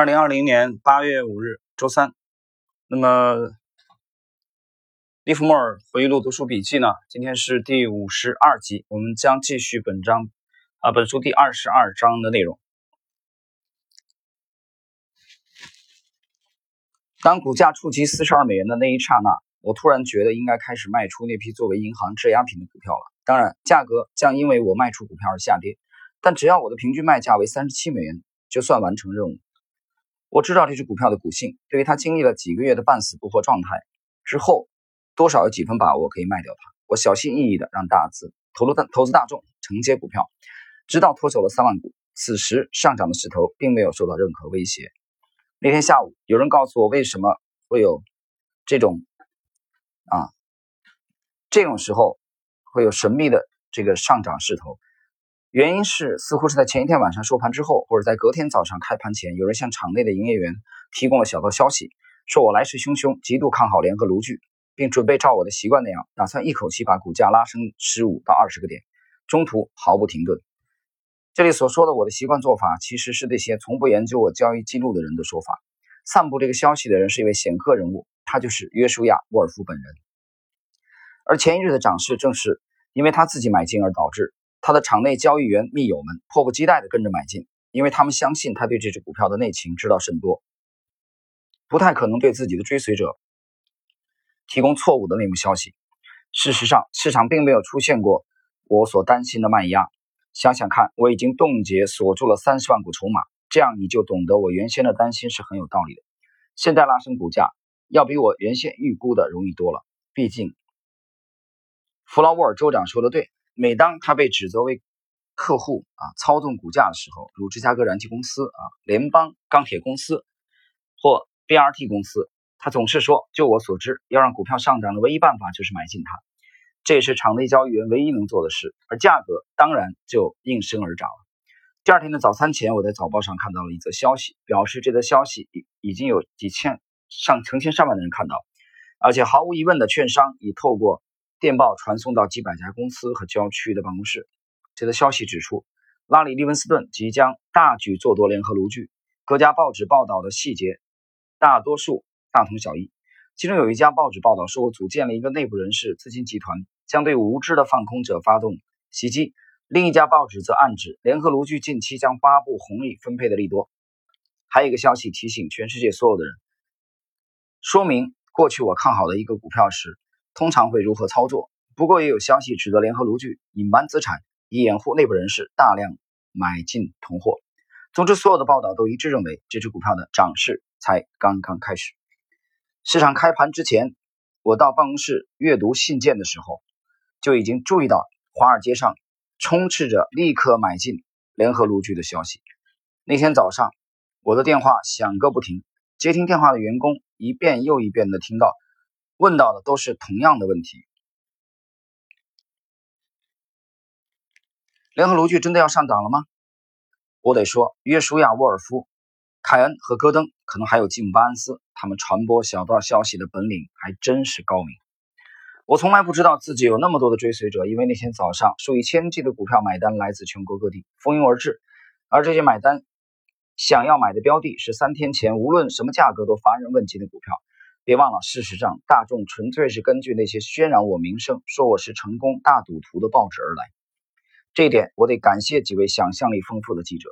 二零二零年八月五日，周三。那么，《利弗莫尔回忆录读书笔记》呢？今天是第五十二集，我们将继续本章啊，本书第二十二章的内容。当股价触及四十二美元的那一刹那，我突然觉得应该开始卖出那批作为银行质押品的股票了。当然，价格将因为我卖出股票而下跌，但只要我的平均卖价为三十七美元，就算完成任务。我知道这只股票的股性，对于它经历了几个月的半死不活状态之后，多少有几分把握可以卖掉它。我小心翼翼地让大资投入大投资大众承接股票，直到脱手了三万股。此时上涨的势头并没有受到任何威胁。那天下午，有人告诉我为什么会有这种啊这种时候会有神秘的这个上涨势头。原因是，似乎是在前一天晚上收盘之后，或者在隔天早上开盘前，有人向场内的营业员提供了小道消息，说我来势汹汹，极度看好联合炉具，并准备照我的习惯那样，打算一口气把股价拉升十五到二十个点，中途毫不停顿。这里所说的我的习惯做法，其实是那些从不研究我交易记录的人的说法。散布这个消息的人是一位显赫人物，他就是约书亚·沃尔夫本人。而前一日的涨势，正是因为他自己买进而导致。他的场内交易员密友们迫不及待地跟着买进，因为他们相信他对这只股票的内情知道甚多，不太可能对自己的追随者提供错误的内幕消息。事实上，市场并没有出现过我所担心的卖压。想想看，我已经冻结锁住了三十万股筹码，这样你就懂得我原先的担心是很有道理的。现在拉升股价，要比我原先预估的容易多了。毕竟，弗劳沃尔州长说的对。每当他被指责为客户啊操纵股价的时候，如芝加哥燃气公司啊、联邦钢铁公司或 BRT 公司，他总是说：“就我所知，要让股票上涨的唯一办法就是买进它。”这也是场内交易员唯一能做的事，而价格当然就应声而涨了。第二天的早餐前，我在早报上看到了一则消息，表示这则消息已已经有几千上成千上万的人看到，而且毫无疑问的，券商已透过。电报传送到几百家公司和郊区的办公室。这则消息指出，拉里·利文斯顿即将大举做多联合炉具。各家报纸报道的细节，大多数大同小异。其中有一家报纸报道说，组建了一个内部人士资金集团，将对无知的放空者发动袭击。另一家报纸则暗指，联合炉具近期将发布红利分配的利多。还有一个消息提醒全世界所有的人，说明过去我看好的一个股票时。通常会如何操作？不过也有消息指责联合炉具隐瞒资产，以掩护内部人士大量买进囤货。总之，所有的报道都一致认为，这只股票的涨势才刚刚开始。市场开盘之前，我到办公室阅读信件的时候，就已经注意到华尔街上充斥着立刻买进联合炉具的消息。那天早上，我的电话响个不停，接听电话的员工一遍又一遍地听到。问到的都是同样的问题。联合炉具真的要上涨了吗？我得说，约书亚·沃尔夫、凯恩和戈登，可能还有吉姆·巴恩斯，他们传播小道消息的本领还真是高明。我从来不知道自己有那么多的追随者，因为那天早上数以千计的股票买单来自全国各地，蜂拥而至，而这些买单想要买的标的，是三天前无论什么价格都乏人问津的股票。别忘了，事实上，大众纯粹是根据那些渲染我名声、说我是成功大赌徒的报纸而来。这一点，我得感谢几位想象力丰富的记者。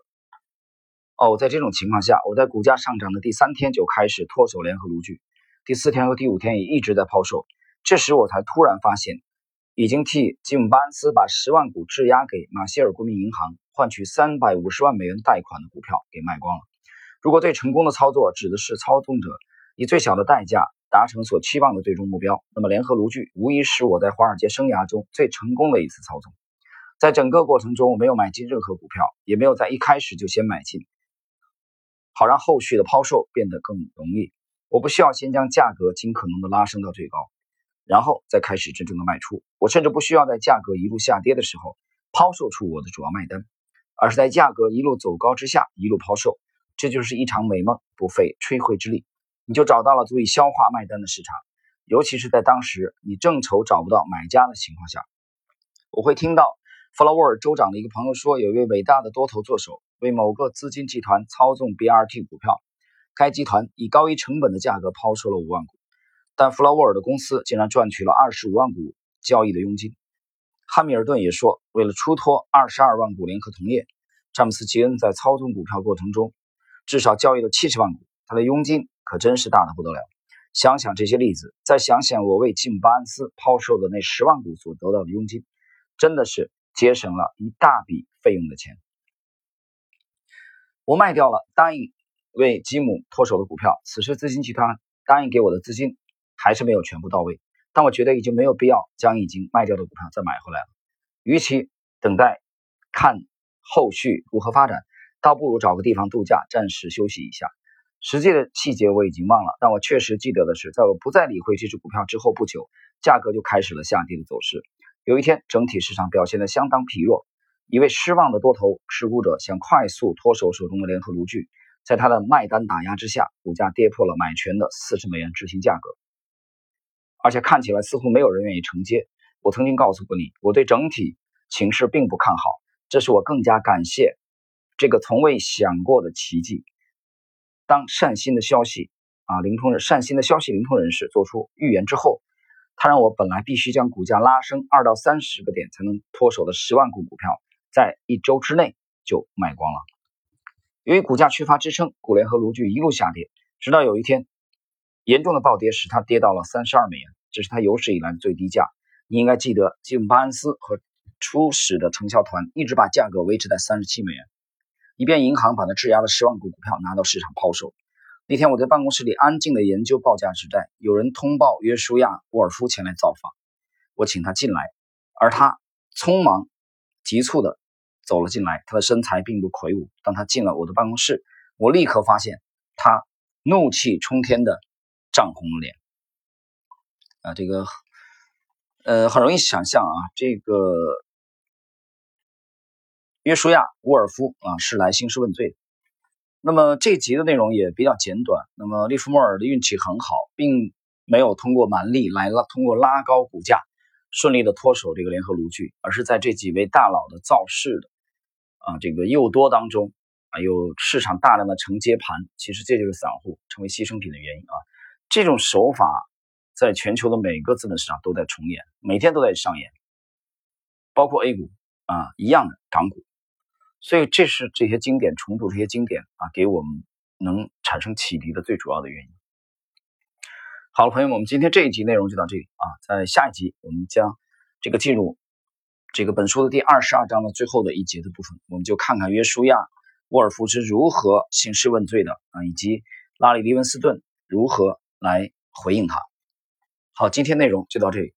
哦，在这种情况下，我在股价上涨的第三天就开始脱手联合炉具，第四天和第五天也一直在抛售。这时，我才突然发现，已经替吉姆·巴恩斯把十万股质押给马歇尔国民银行，换取三百五十万美元贷款的股票给卖光了。如果对成功的操作指的是操纵者。以最小的代价达成所期望的最终目标，那么联合炉具无疑是我在华尔街生涯中最成功的一次操纵。在整个过程中，我没有买进任何股票，也没有在一开始就先买进，好让后续的抛售变得更容易。我不需要先将价格尽可能的拉升到最高，然后再开始真正的卖出。我甚至不需要在价格一路下跌的时候抛售出我的主要卖单，而是在价格一路走高之下一路抛售。这就是一场美梦，不费吹灰之力。你就找到了足以消化卖单的市场，尤其是在当时你正愁找不到买家的情况下。我会听到弗劳沃尔州长的一个朋友说，有一位伟大的多头作手为某个资金集团操纵 BRT 股票，该集团以高于成本的价格抛售了五万股，但弗劳沃尔的公司竟然赚取了二十五万股交易的佣金。汉密尔顿也说，为了出脱二十二万股联合同业，詹姆斯·吉恩在操纵股票过程中至少交易了七十万股，他的佣金可真是大的不得了。想想这些例子，再想想我为吉姆·巴恩斯抛售的那十万股所得到的佣金，真的是节省了一大笔费用的钱。我卖掉了答应为吉姆脱手的股票，此时资金集团答应给我的资金还是没有全部到位。但我觉得已经没有必要将已经卖掉的股票再买回来了。与其等待看后续如何发展，倒不如找个地方度假，暂时休息一下。实际的细节我已经忘了，但我确实记得的是，在我不再理会这只股票之后不久，价格就开始了下跌的走势。有一天，整体市场表现得相当疲弱，一位失望的多头持股者想快速脱手手中的联合炉具，在他的卖单打压之下，股价跌破了买权的四十美元执行价格。而且看起来似乎没有人愿意承接。我曾经告诉过你，我对整体形势并不看好。这是我更加感谢这个从未想过的奇迹。当善心的消息啊灵通人善心的消息灵通人士做出预言之后，他让我本来必须将股价拉升二到三十个点才能脱手的十万股股票，在一周之内就卖光了。由于股价缺乏支撑，股联和炉具一路下跌，直到有一天。严重的暴跌使它跌到了三十二美元，这是它有史以来的最低价。你应该记得，吉姆·巴恩斯和初始的承销团一直把价格维持在三十七美元，以便银行把它质押的十万股股票拿到市场抛售。那天我在办公室里安静的研究报价指债，有人通报约书亚·沃尔夫前来造访，我请他进来，而他匆忙、急促的走了进来。他的身材并不魁梧。当他进了我的办公室，我立刻发现他怒气冲天的。涨红了脸啊！这个呃，很容易想象啊。这个约书亚·沃尔夫啊，是来兴师问罪的。那么这集的内容也比较简短。那么利弗莫尔的运气很好，并没有通过蛮力来拉，通过拉高股价顺利的脱手这个联合炉具，而是在这几位大佬的造势的啊这个诱多当中啊，有市场大量的承接盘。其实这就是散户成为牺牲品的原因啊。这种手法在全球的每个资本市场都在重演，每天都在上演，包括 A 股啊一样的港股，所以这是这些经典重组这些经典啊给我们能产生启迪的最主要的原因。好了，朋友们，我们今天这一集内容就到这里啊，在下一集我们将这个进入这个本书的第二十二章的最后的一节的部分，我们就看看约书亚·沃尔夫是如何兴师问罪的啊，以及拉里·利文斯顿如何。来回应他。好，今天内容就到这里。